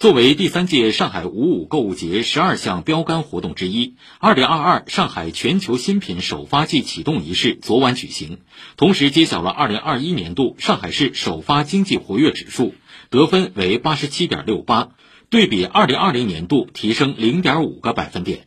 作为第三届上海五五购物节十二项标杆活动之一二零二二上海全球新品首发季启动仪式昨晚举行。同时揭晓了二零二一年度上海市首发经济活跃指数得分为八十七点六八对比二零二零年度提升零点五个百分点。